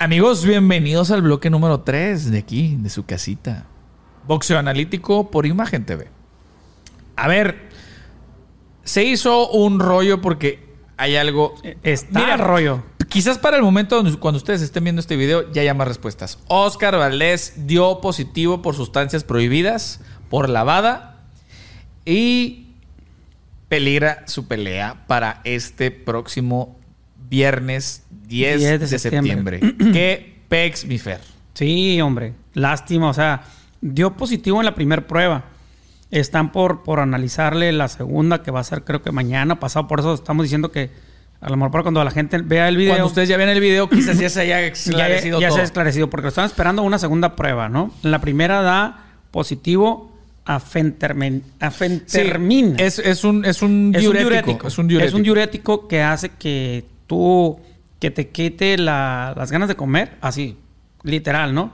Amigos, bienvenidos al bloque número 3 de aquí, de su casita. Boxeo analítico por Imagen TV. A ver, se hizo un rollo porque hay algo. Está Mira, rollo. Quizás para el momento cuando ustedes estén viendo este video ya haya más respuestas. Oscar Valdés dio positivo por sustancias prohibidas, por lavada y peligra su pelea para este próximo viernes 10, 10 de, de septiembre. septiembre. ¿Qué pex, mi Fer? Sí, hombre. Lástima. O sea, dio positivo en la primera prueba. Están por, por analizarle la segunda, que va a ser creo que mañana pasado. Por eso estamos diciendo que a lo mejor para cuando la gente vea el video. Cuando ustedes ya vean el video, quizás ya se haya ya, esclarecido ya se todo. ha esclarecido, porque están esperando una segunda prueba, ¿no? La primera da positivo a fentermin, a Sí, fentermina. es, es un, es un Es un diurético. diurético. Es un diurético. Es un diurético que hace que tú, que te quite la- las ganas de comer, así, literal, ¿no?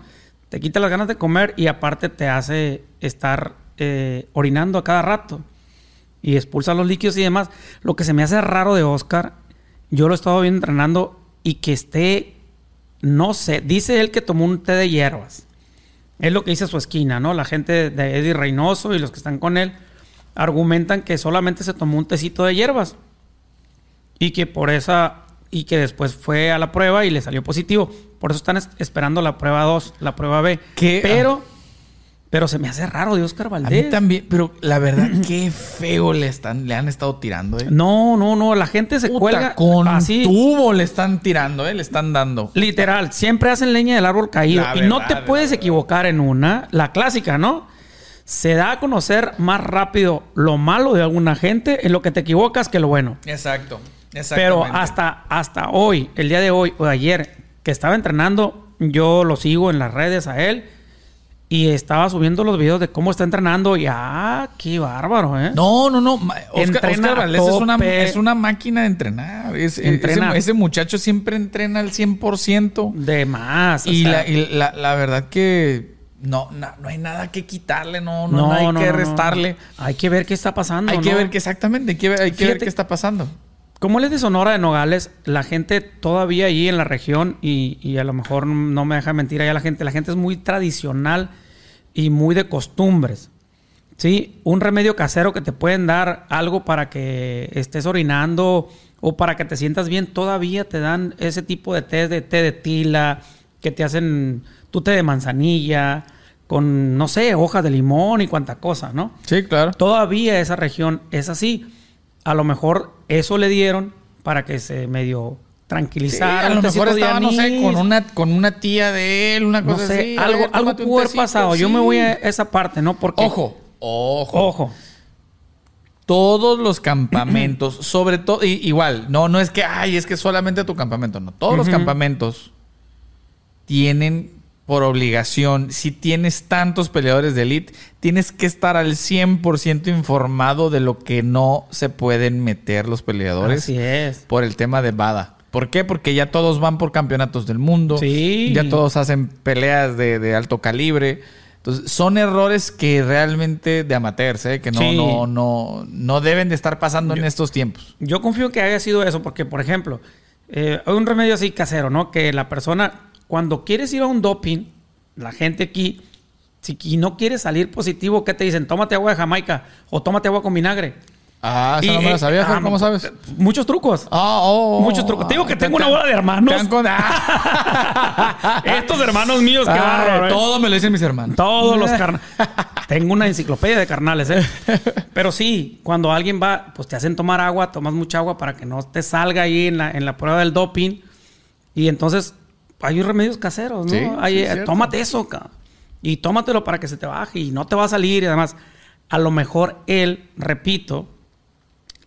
Te quita las ganas de comer y aparte te hace estar eh, orinando a cada rato y expulsa los líquidos y demás. Lo que se me hace raro de Oscar, yo lo he estado viendo entrenando y que esté, no sé, dice él que tomó un té de hierbas. Es lo que dice su esquina, ¿no? La gente de Eddie Reynoso y los que están con él argumentan que solamente se tomó un tecito de hierbas y que por esa y que después fue a la prueba y le salió positivo. Por eso están es- esperando la prueba 2, la prueba B. ¿Qué? Pero pero se me hace raro de Oscar A Valdés. mí también, pero la verdad, qué feo le están, le han estado tirando, eh. No, no, no, la gente se Puta, cuelga con así. tubo le están tirando, eh, le están dando. Literal, siempre hacen leña del árbol caído. Y no te puedes equivocar en una. La clásica, ¿no? Se da a conocer más rápido lo malo de alguna gente en lo que te equivocas que lo bueno. Exacto, Pero hasta, hasta hoy, el día de hoy o ayer, que estaba entrenando, yo lo sigo en las redes a él. Y estaba subiendo los videos de cómo está entrenando. Y ah, qué bárbaro, ¿eh? No, no, no. Oscar, Entrena Oscar Valdés es una, tope. es una máquina de entrenar. Es- Entrena. Ese, ese muchacho siempre entrena al 100%. De más. Y, la, y la, la verdad que no, na- no hay nada que quitarle, no, no, no, hay no, que no, no. restarle. Hay que ver qué está pasando. Hay que ¿no? ver que exactamente, hay que ver, hay que ver Fíjate- qué está pasando. Como él es de Sonora de Nogales, la gente todavía allí en la región, y, y a lo mejor no me deja mentir allá la gente, la gente es muy tradicional y muy de costumbres. ¿Sí? Un remedio casero que te pueden dar algo para que estés orinando o para que te sientas bien, todavía te dan ese tipo de té, de té de tila, que te hacen tu té de manzanilla, con, no sé, hojas de limón y cuanta cosa, ¿no? Sí, claro. Todavía esa región es así. A lo mejor eso le dieron para que se medio Sí, tranquilizara. a lo mejor estaba, no sé, con una, con una tía de él, una No cosa sé, así. Algo, ver, algo pudo haber pasado. Yo sí. me voy a esa parte, ¿no? Porque. Ojo, ojo. Ojo. Todos los campamentos, sobre todo, igual, no, no es que, ay, es que solamente tu campamento, no. Todos los campamentos tienen por obligación, si tienes tantos peleadores de elite, tienes que estar al 100% informado de lo que no se pueden meter los peleadores Así es. por el tema de Bada. ¿Por qué? Porque ya todos van por campeonatos del mundo. Sí. Ya todos hacen peleas de, de alto calibre. Entonces, son errores que realmente de amateurs, ¿eh? que no, Sí. no, no, no deben de estar pasando en estos tiempos. Yo confío que haya sido eso, porque, por ejemplo, eh, hay un remedio así casero, ¿no? Que la persona, cuando quieres ir a un doping, la gente aquí, si no quieres salir positivo, ¿qué te dicen? Tómate agua de Jamaica o tómate agua con vinagre. Ah, eso Y, no me eh, lo sabía, ah, ¿cómo sabes? Muchos trucos. Ah, oh, oh, Muchos trucos. Te digo que te- tengo una bola de hermanos. con- Ah. Estos hermanos míos, qué Ah, bárbaro, ¿eh? Todo me lo dicen mis hermanos. Todos los carnales. Tengo una enciclopedia de carnales, ¿eh? Pero sí, cuando alguien va, pues te hacen tomar agua, tomas mucha agua para que no te salga ahí en la, en la prueba del doping. Y entonces hay remedios caseros, ¿no? Sí, Hay, sí, eh, tómate eso, y tómatelo para que se te baje y no te va a salir y además. A lo mejor él, repito,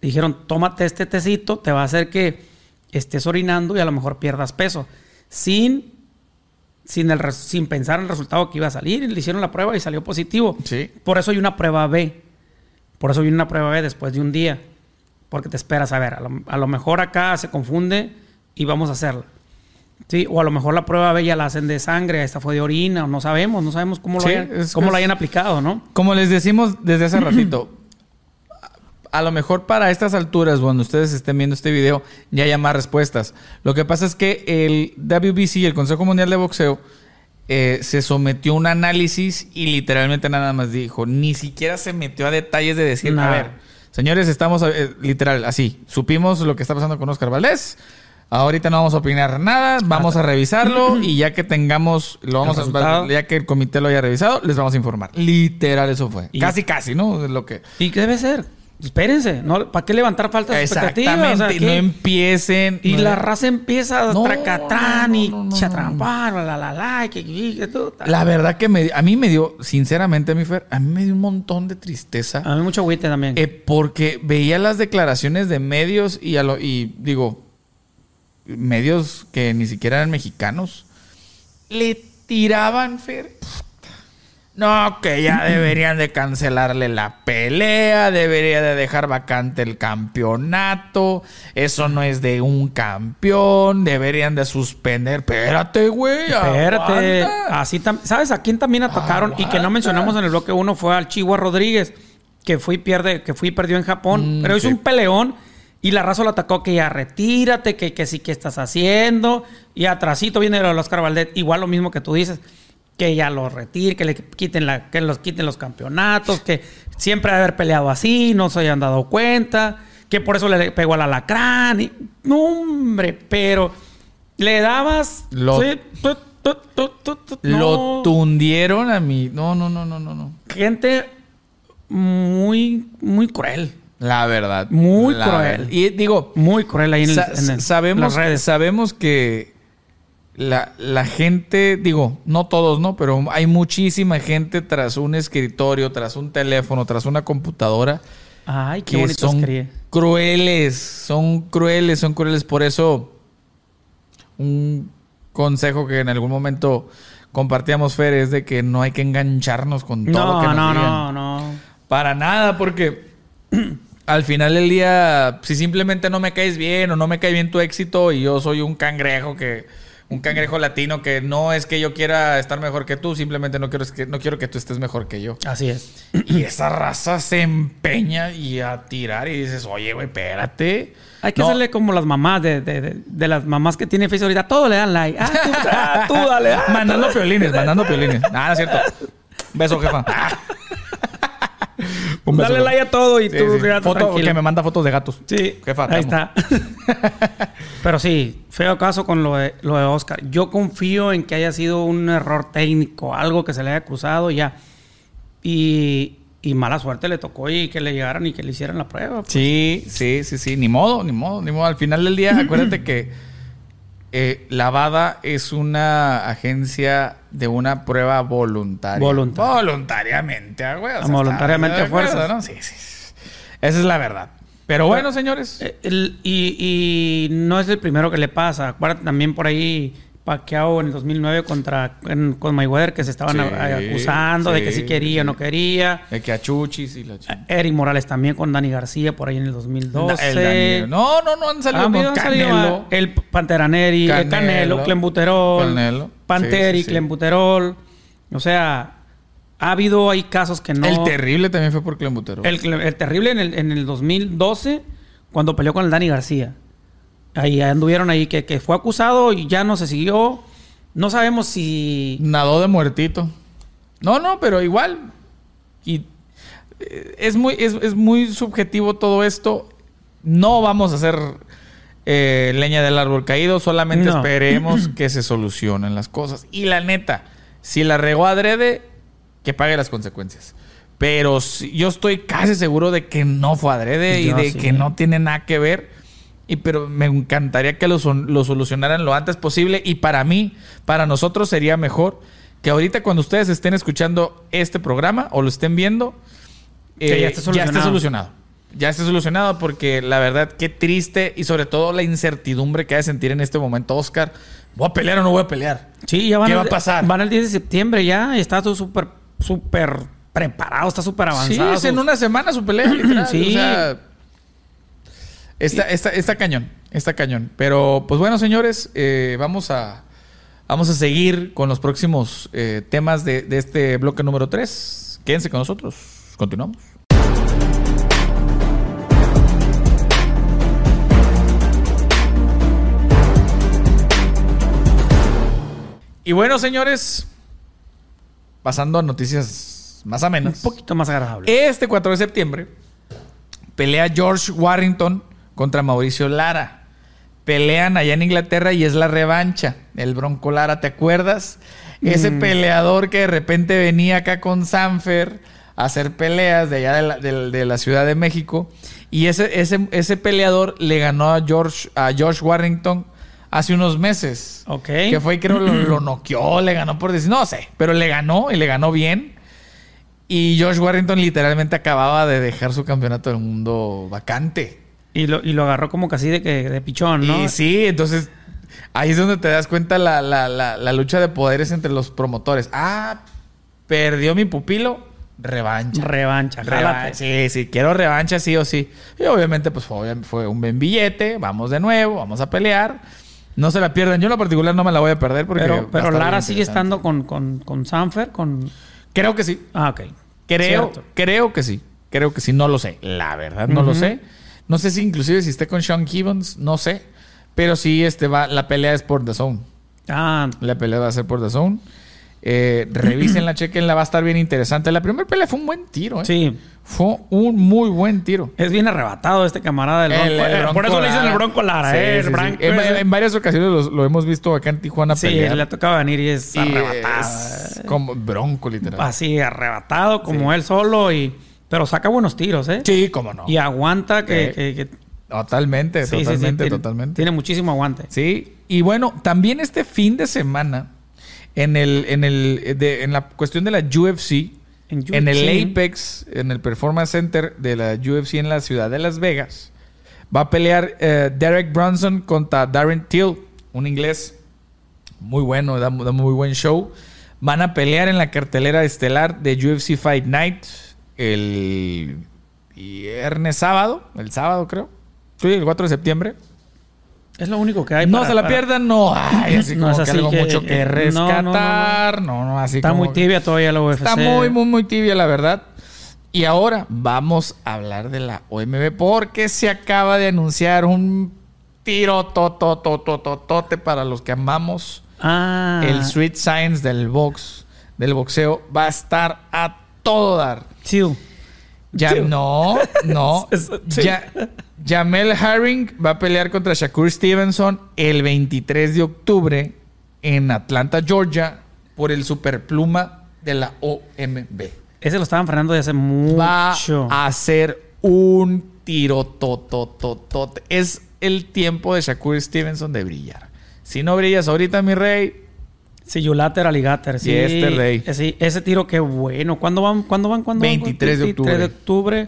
dijeron, tómate este tecito, te va a hacer que estés orinando y a lo mejor pierdas peso. Sin, sin, el, sin pensar en el resultado que iba a salir. Le hicieron la prueba y salió positivo. Sí. Por eso hay una prueba B. Por eso hay una prueba B después de un día. Porque te esperas a ver. A lo, a lo mejor acá se confunde y vamos a hacerla. Sí, o a lo mejor la prueba B ya la hacen de sangre, esta fue de orina, no sabemos, no sabemos cómo, Sí, lo, hayan, es- cómo es- lo hayan aplicado, ¿no? Como les decimos desde hace ratito, a lo mejor para estas alturas, cuando ustedes estén viendo este video, ya haya más respuestas. Lo que pasa es que el WBC, el Consejo Mundial de Boxeo, eh, se sometió a un análisis y literalmente nada más dijo, ni siquiera se metió a detalles de decir, a Nada. ver, señores, estamos, eh, literal, así, supimos lo que está pasando con Oscar Valdés. Ahorita no vamos a opinar nada, vamos a revisarlo y ya que tengamos, lo vamos a, ya que el comité lo haya revisado, les vamos a informar. Literal, eso fue. Y- casi, casi, ¿no? Lo que. ¿Y qué debe ser? Espérense, ¿no? ¿para qué levantar faltas de expectativas? Exactamente. O sea, no empiecen. Y no- la raza empieza a No, tracatrán no, y chatrampar, la la la, y que, que tú- La verdad que me, a mí me dio, sinceramente, mi Fer, a mí me dio un montón de tristeza. A mí mucho agüite también. eh, porque veía las declaraciones de medios y, a lo, y digo, medios que ni siquiera eran mexicanos, le tiraban, Fer. No, que ya deberían de cancelarle la pelea, debería de dejar vacante el campeonato, eso no es de un campeón, deberían de suspender. Espérate, güey. Espérate, aguanta. así ¿sabes a quién también atacaron? Y que no mencionamos en el bloque uno fue al Chihuahua Rodríguez, que fue y pierde, que fue y perdió en Japón, Mm, pero hizo sí. un peleón y la raza lo atacó que ya retírate, que, que sí que estás haciendo, y atrasito viene el Oscar Valdez, igual lo mismo que tú dices, que ya lo retire, que le quiten la, que los quiten los campeonatos, que siempre haber peleado así, no se hayan dado cuenta, que por eso le pegó al alacrán, y, no hombre, pero le dabas Lo- sí, tu, Lo no. tundieron a mí. No, no, no, no, no, no. gente muy, muy cruel. La verdad. Muy La cruel. verdad. Y digo, Muy cruel ahí en, el- en el- sabemos, las redes. sabemos que la, la gente, digo, no todos, ¿no? Pero hay muchísima gente tras un escritorio, tras un teléfono, tras una computadora Ay, qué que son crueles, son crueles, son crueles. Por eso, un consejo que en algún momento compartíamos, Fer, es de que no hay que engancharnos con todo No, lo que nos no, digan. no, no. Para nada, porque al final del día, si simplemente no me caes bien o no me cae bien tu éxito y yo soy un cangrejo que un cangrejo latino que no es que yo quiera estar mejor que tú, simplemente no quiero es que no quiero que tú estés mejor que yo. Así es. Y esa raza se empeña y a tirar y dices, "Oye, güey, espérate." Hay que No, hacerle como las mamás de, de, de- de las mamás que tienen Facebook ahorita. Todo le dan like. Ah, tú, ah, tú dale. ah, mandando piolines, mandando piolines. Nada, es cierto. Beso, jefa. Un beso, dale like a todo y Sí, tú sí. Foto tranquilo. que me manda fotos de gatos. Sí, Jefa, ahí amo. está. Pero sí, feo caso con lo de, lo de Oscar. Yo confío en que haya sido un error técnico, algo que se le haya cruzado ya. Y, y mala suerte le tocó y que le llegaran y que le hicieran la prueba. pues. Sí, sí, sí, sí. Ni modo, ni modo, ni modo. Al final del día, acuérdate que eh, la VADA es una agencia de una prueba voluntaria. Voluntaria. Voluntariamente, ah, güey. o sea, Voluntariamente ¿estás de a acuerdo, ¿no? Sí, sí. Esa es la verdad. Pero bueno, señores. Eh, el- y, y no es el primero que le pasa. Acuérdate también por ahí Pacquiao en el 2009 contra, en- con Mayweather que se estaban Sí, a- acusando de que sí quería o no quería. De que a Chuchis y la chingada. Eric Morales también con Dani García por ahí en el 2012. El Daniel. No, no, no han salido. Ah, con mira, han salido, Canelo. ah, el Panteraneri, el Canelo. Canelo, Clembuterol, Canelo. Panteri. Clembuterol. O sea, ha habido ahí casos que no. El terrible también fue por Clembutero. El, cle- el terrible en el, en el 2012, cuando peleó con el Dani García. Ahí anduvieron ahí, que, que fue acusado y ya no se siguió. No sabemos si. Nadó de muertito. No, no, pero igual. Y eh, es muy, es, es muy subjetivo todo esto. No vamos a hacer eh, leña del árbol caído. Solamente No. esperemos que se solucionen las cosas. Y la neta, si la regó adrede, que pague las consecuencias. Pero si- yo estoy casi seguro de que no fue adrede y de sí. que no tiene nada que ver. Y pero me encantaría que lo, lo solucionaran lo antes posible. Y para mí, para nosotros sería mejor que ahorita cuando ustedes estén escuchando este programa o lo estén viendo, eh, ya esté ya esté solucionado. Ya esté solucionado porque la verdad qué triste y sobre todo la incertidumbre que hay de sentir en este momento Oscar. ¿Voy a pelear o no voy a pelear? Sí, ya van ¿Qué al- va a pasar? Van el 10 de septiembre ya y está todo súper, súper preparado, está súper Sí, avanzado. es en una semana su pelea. literal. Sí. O sea, está, está, está cañón. Está cañón. Pero, pues bueno, señores, eh, vamos a. Vamos a seguir con los próximos eh, temas de, de este bloque número 3. Quédense con nosotros. Continuamos. Y bueno, señores, pasando a noticias más un amenas. poquito más agradable. Este 4 de septiembre pelea George Warrington contra Mauricio Lara. Pelean allá en Inglaterra y es la revancha. El Bronco Lara, ¿te acuerdas? Ese Mm. peleador que de repente venía acá con Sanfer a hacer peleas de allá de la, de- de la Ciudad de México. Y ese, ese, ese peleador le ganó a George, a George Warrington hace unos meses. Ok. Que fue, creo, lo, lo noqueó, le ganó por decir, no sé, pero le ganó y le ganó bien. Y Josh Warrington literalmente acababa de dejar su campeonato del mundo vacante. Y lo, y lo agarró como casi de, que, de pichón, ¿no? Y sí, entonces ahí es donde te das cuenta la, la- la- la lucha de poderes entre los promotores. Ah, perdió mi pupilo, revancha. Revancha, Revancha. Sí, sí, quiero revancha, sí o sí. Y obviamente, pues fue, fue un buen billete. Vamos de nuevo, vamos a pelear. No se la pierdan. Yo en lo particular no me la voy a perder porque. Pero, Lara sigue estando con, con, con Sanfer, con... Creo que sí. Ah, ok. Creo, Cierto. creo que sí. Creo que sí. No lo sé. La verdad, no lo sé. No sé si inclusive si esté con Sean Gibbons. No sé. Pero sí, este va, la pelea es por The Zone. Ah, La pelea va a ser por The Zone. Eh, revísenla, chequenla. Va a estar bien interesante. La primera pelea fue un buen tiro, ¿eh? sí. Fue un muy buen tiro. Es bien arrebatado este camarada del El- Bronco. el Eh, Bronco Por eso le dicen el Bronco Lara, Sí, ¿eh? sí, El sí. En, varias ocasiones los- lo, hemos visto acá en Tijuana Sí, pelear. le ha tocado venir y es Y arrebatado. es como bronco, literal. Así, arrebatado como él solo y... Pero saca buenos tiros, ¿eh? Sí, cómo no. Y aguanta que... Que- que- Totalmente, sí, sí, sí, totalmente, tiene- totalmente. Tiene muchísimo aguante. Sí, y bueno, también este fin de semana, en el, en el, de- en la cuestión de la UFC, En en, el. Apex, en el Performance Center de la UFC en la ciudad de Las Vegas, va a pelear eh, Derek Brunson contra Darren Till, un inglés muy bueno, da, da muy buen show. Van a pelear en la cartelera estelar de UFC Fight Night el viernes sábado, el sábado creo. Sí, el 4 de septiembre. Es lo único que hay No para- se la para- pierdan, no hay así No como es que algo que- mucho que eh, no, no, no, no. rescatar. No, no, así Está como muy que- tibia todavía la UFC. Está muy, muy, muy tibia, la verdad. Y ahora vamos a hablar de la OMB porque se acaba de anunciar un tiro tototototote para los que amamos Ah. el Street Science del box, del boxeo. Va a estar a todo dar. Ya no, no. Ya, Jamel Herring va a pelear contra Shakur Stevenson el 23 de octubre en Atlanta, Georgia, por el superpluma de la OMB. Ese lo estaban frenando desde hace Va mucho. a ser un tiro totototote. Es el tiempo de Shakur Stevenson de brillar. Si no brillas ahorita, mi rey, Sí, you lateral alligator. Sí, Yesterday. Eh, sí, ese tiro qué bueno. ¿Cuándo van? ¿Cuándo van? ¿Cuándo van? 23 de 23 de octubre.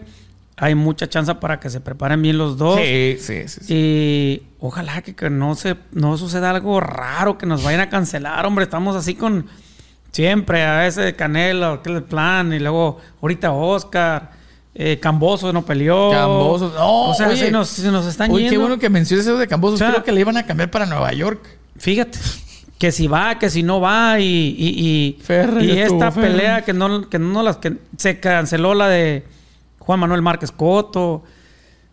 Hay mucha chance para que se preparen bien los dos. sí, sí, sí, sí. Y ojalá que, que no se no suceda algo raro, que nos vayan a cancelar, hombre. Estamos así con siempre, a veces Canelo, el plan, y luego ahorita Oscar, eh, Camboso no peleó. Cambosos. No, o sea, oye. se nos, se nos están Oye, yendo. qué bueno que menciones eso de Cambosos. O sea, Creo que le iban a cambiar para Nueva York. Fíjate, que si va, que si no va, y, y, y, Ferre, y ya esta estuvo, Ferre. pelea que no, que no las que se canceló la de Juan Manuel Márquez Coto.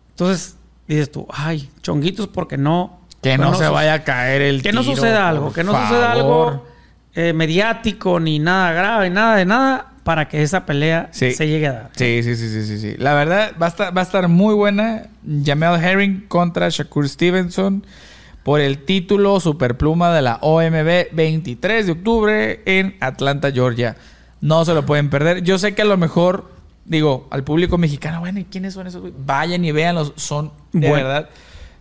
Entonces, dices tú, ay, chonguitos, porque no. Que no, se vaya a caer el Que no suceda algo, que no suceda algo eh, mediático, ni nada grave, nada de nada, para que esa pelea Sí. se llegue a dar. Sí, sí, sí, sí, sí, sí. La verdad, va a estar, va a estar muy buena. Jamel Herring contra Shakur Stevenson por el título superpluma de la OMB 23 de octubre en Atlanta, Georgia. No se lo pueden perder. Yo sé que a lo mejor, digo, al público mexicano, bueno, ¿y quiénes son esos? Vayan y véanlos. Son, de Bueno, verdad.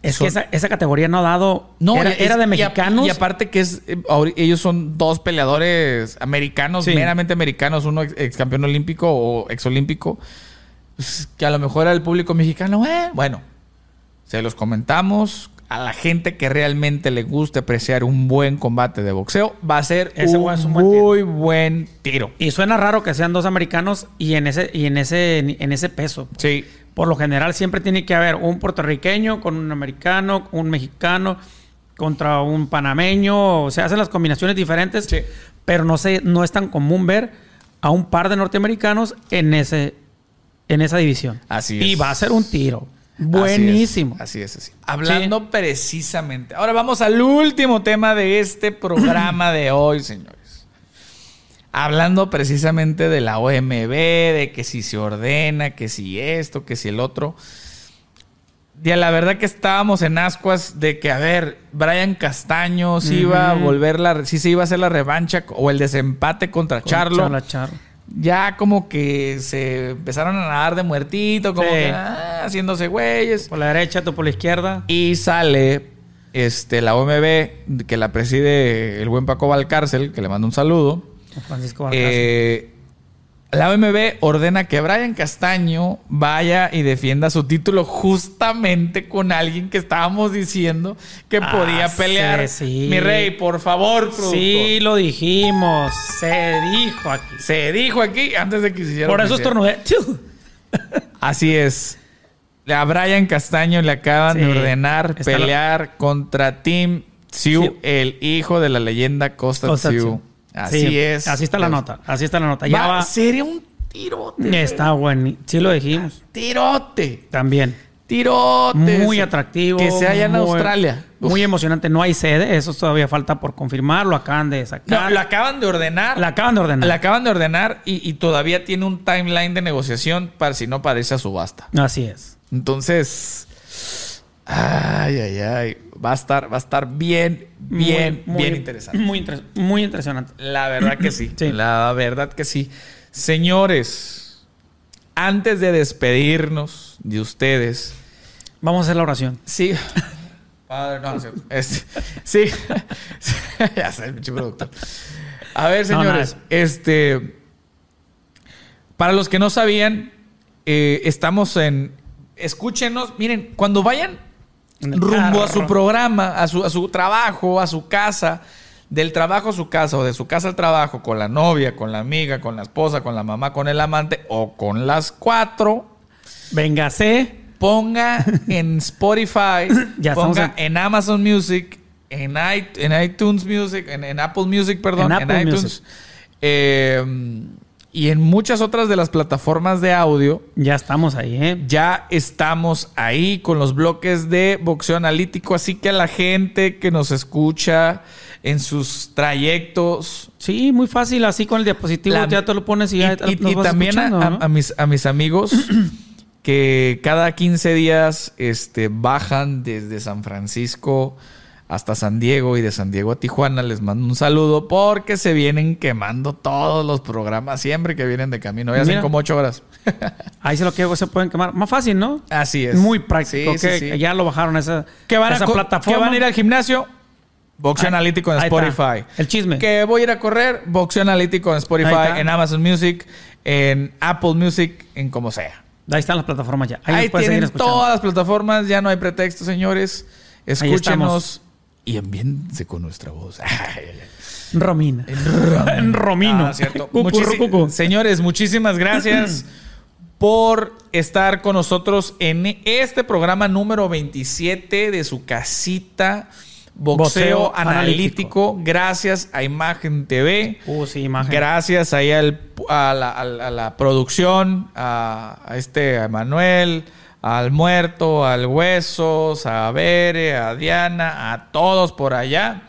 Es son- que esa, esa categoría no ha dado. No, era, es- era de y a- mexicanos. Y, aparte que es eh, ellos son dos peleadores americanos, Sí. meramente americanos, uno ex, ex campeón olímpico o exolímpico. pues, que a lo mejor al público mexicano, eh, bueno, se los comentamos. A la gente que realmente le guste apreciar un buen combate de boxeo, va a ser Ese un, es un buen tiro. muy buen tiro. Y suena raro que sean dos americanos y en ese, y en ese, en ese peso. Sí. Por lo general siempre tiene que haber un puertorriqueño con un americano, un mexicano contra un panameño. O sea, hacen las combinaciones diferentes, Sí. pero no, se, no es tan común ver a un par de norteamericanos en, ese, en esa división. Así Y es. va a ser un tiro. Buenísimo. Así es, así es. así. Hablando precisamente. Ahora vamos al último tema de este programa de hoy, señores. Hablando precisamente de la OMB, de que si se ordena, que si esto, que si el otro. Ya la verdad que estábamos en ascuas de que, a ver, Brian Castaño si iba a volver la, si se iba a hacer la revancha o el desempate contra Con Charlo Charlo, Charlo. Ya como que se empezaron a nadar de muertito, como Sí. que ah, haciéndose güeyes. Por la derecha, tú por la izquierda. Y sale este, la OMB, que la preside el buen Paco Valcárcel, que le mando un saludo. Francisco Valcárcel. Eh, la OMB ordena que Brian Castaño vaya y defienda su título justamente con alguien que estábamos diciendo que Ah, podía sí, pelear. sí. Mi rey, por favor, productor. Sí, lo dijimos. Se dijo aquí. Se dijo aquí antes de que se hiciera Por eso estornudé. Así es. A Brian Castaño le acaban Sí. de ordenar la- pelear contra Tim Sioux, Sioux. el hijo de la leyenda Costa. Sioux. Así Sí, es. Así está la nota. Así está la nota. Ya Va- va. Sería un tirote. Está bueno. Sí lo dijimos. Tirote. También. Tirote. Muy atractivo. Que sea allá en muy- Australia. Uf. Muy emocionante. No hay sede. Eso todavía falta por confirmar. Lo acaban de No, sacar. la acaban de ordenar. La acaban de ordenar. La acaban de ordenar y, y todavía tiene un timeline de negociación para si no parece a subasta. Así es. Entonces, ay, ay, ay, va a estar, va a estar bien, bien, Muy- muy- bien interesante. Muy, interes- muy impresionante. La verdad que sí, Sí. la verdad que sí. Señores, antes de despedirnos de ustedes, Vamos a hacer la oración. sí. Padre, no. Este, sí, ya sé, pinche productor. A ver, señores, este, para los que no sabían, eh, estamos en, escúchenos, miren, cuando vayan Rumbo a su programa, a su, a su trabajo, a su casa, del trabajo a su casa o de su casa al trabajo, con la novia, con la amiga, con la esposa, con la mamá, con el amante o con las cuatro, Véngase. ponga en Spotify, Ya ponga en... Amazon Music, en, en iTunes Music, en, en Apple Music, perdón, En en, Apple iTunes. Music. eh, y en muchas otras de las plataformas de audio. Ya estamos ahí, ¿eh? Ya estamos ahí con los bloques de boxeo analítico, así que a la gente que nos escucha en sus trayectos Sí, muy fácil. Así con el diapositivo La- ya te lo pones y y, ya y- nos y vas también a, escuchando, a- ¿no? a mis, a mis amigos que cada 15 días este, bajan desde San Francisco hasta San Diego y de San Diego a Tijuana. Les mando un saludo porque se vienen quemando todos los programas siempre que vienen de camino. Ya hacen como 8 horas. Ahí se lo que se pueden quemar. Más fácil, ¿no? Así es. Muy práctico. Sí, que, sí. ya lo bajaron a esa, que van a, esa plataforma. que van a ir al gimnasio, boxeo analítico en. Spotify. El chisme. Que voy a ir a correr, boxeo analítico en Spotify, en Amazon Music, en Apple Music, en como sea. Ahí están las plataformas ya. Ahí, Ahí, tienen todas las plataformas, ya no hay pretexto, señores. Escúchenos y envíense con nuestra voz. Romina. En Romino. Ah, cierto. Cucu, Muchísi- cucu. Señores, muchísimas gracias por estar con nosotros en este programa número 27 de su casita. Boxeo, Boxeo analítico. Gracias a Imagen TV. Uh, sí, imagen. Gracias ahí al- a, la, a la- a la producción, a, a este a Manuel, al muerto, al huesos, a Bere, a Diana, a todos por allá.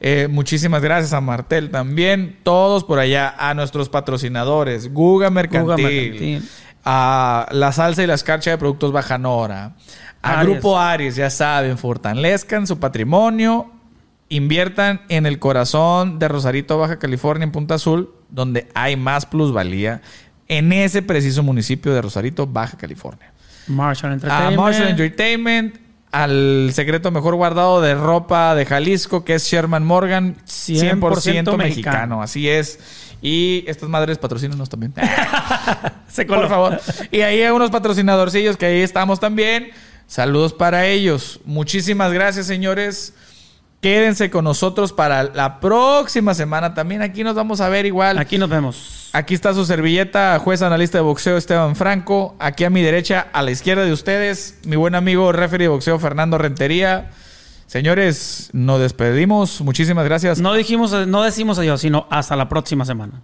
Eh, muchísimas gracias a Martel también, todos por allá, a nuestros patrocinadores, Guga Mercantil, Mercantil. a la salsa y la escarcha de productos Bajanora, a Aries. Grupo Aries, ya saben, fortalezcan su patrimonio, inviertan en el corazón de Rosarito, Baja California, en Punta Azul, donde hay más plusvalía, en ese preciso municipio de Rosarito, Baja California. Marshall A Entertainment. Marshall Entertainment, al secreto mejor guardado de ropa de Jalisco, que es Sherman Morgan, 100%, 100% mexicano. mexicano. Así es. Y estas madres patrocínanos también. Se coló. Por favor. Y ahí hay unos patrocinadorcillos que ahí estamos también. Saludos para ellos. Muchísimas gracias, señores. Quédense con nosotros para la próxima semana. También aquí nos vamos a ver igual. Aquí nos vemos. Aquí está su servilleta, juez analista de boxeo Esteban Franco. Aquí a mi derecha, a la izquierda de ustedes, mi buen amigo referee de boxeo Fernando Rentería. Señores, nos despedimos. Muchísimas gracias. No dijimos, no decimos adiós, sino hasta la próxima semana.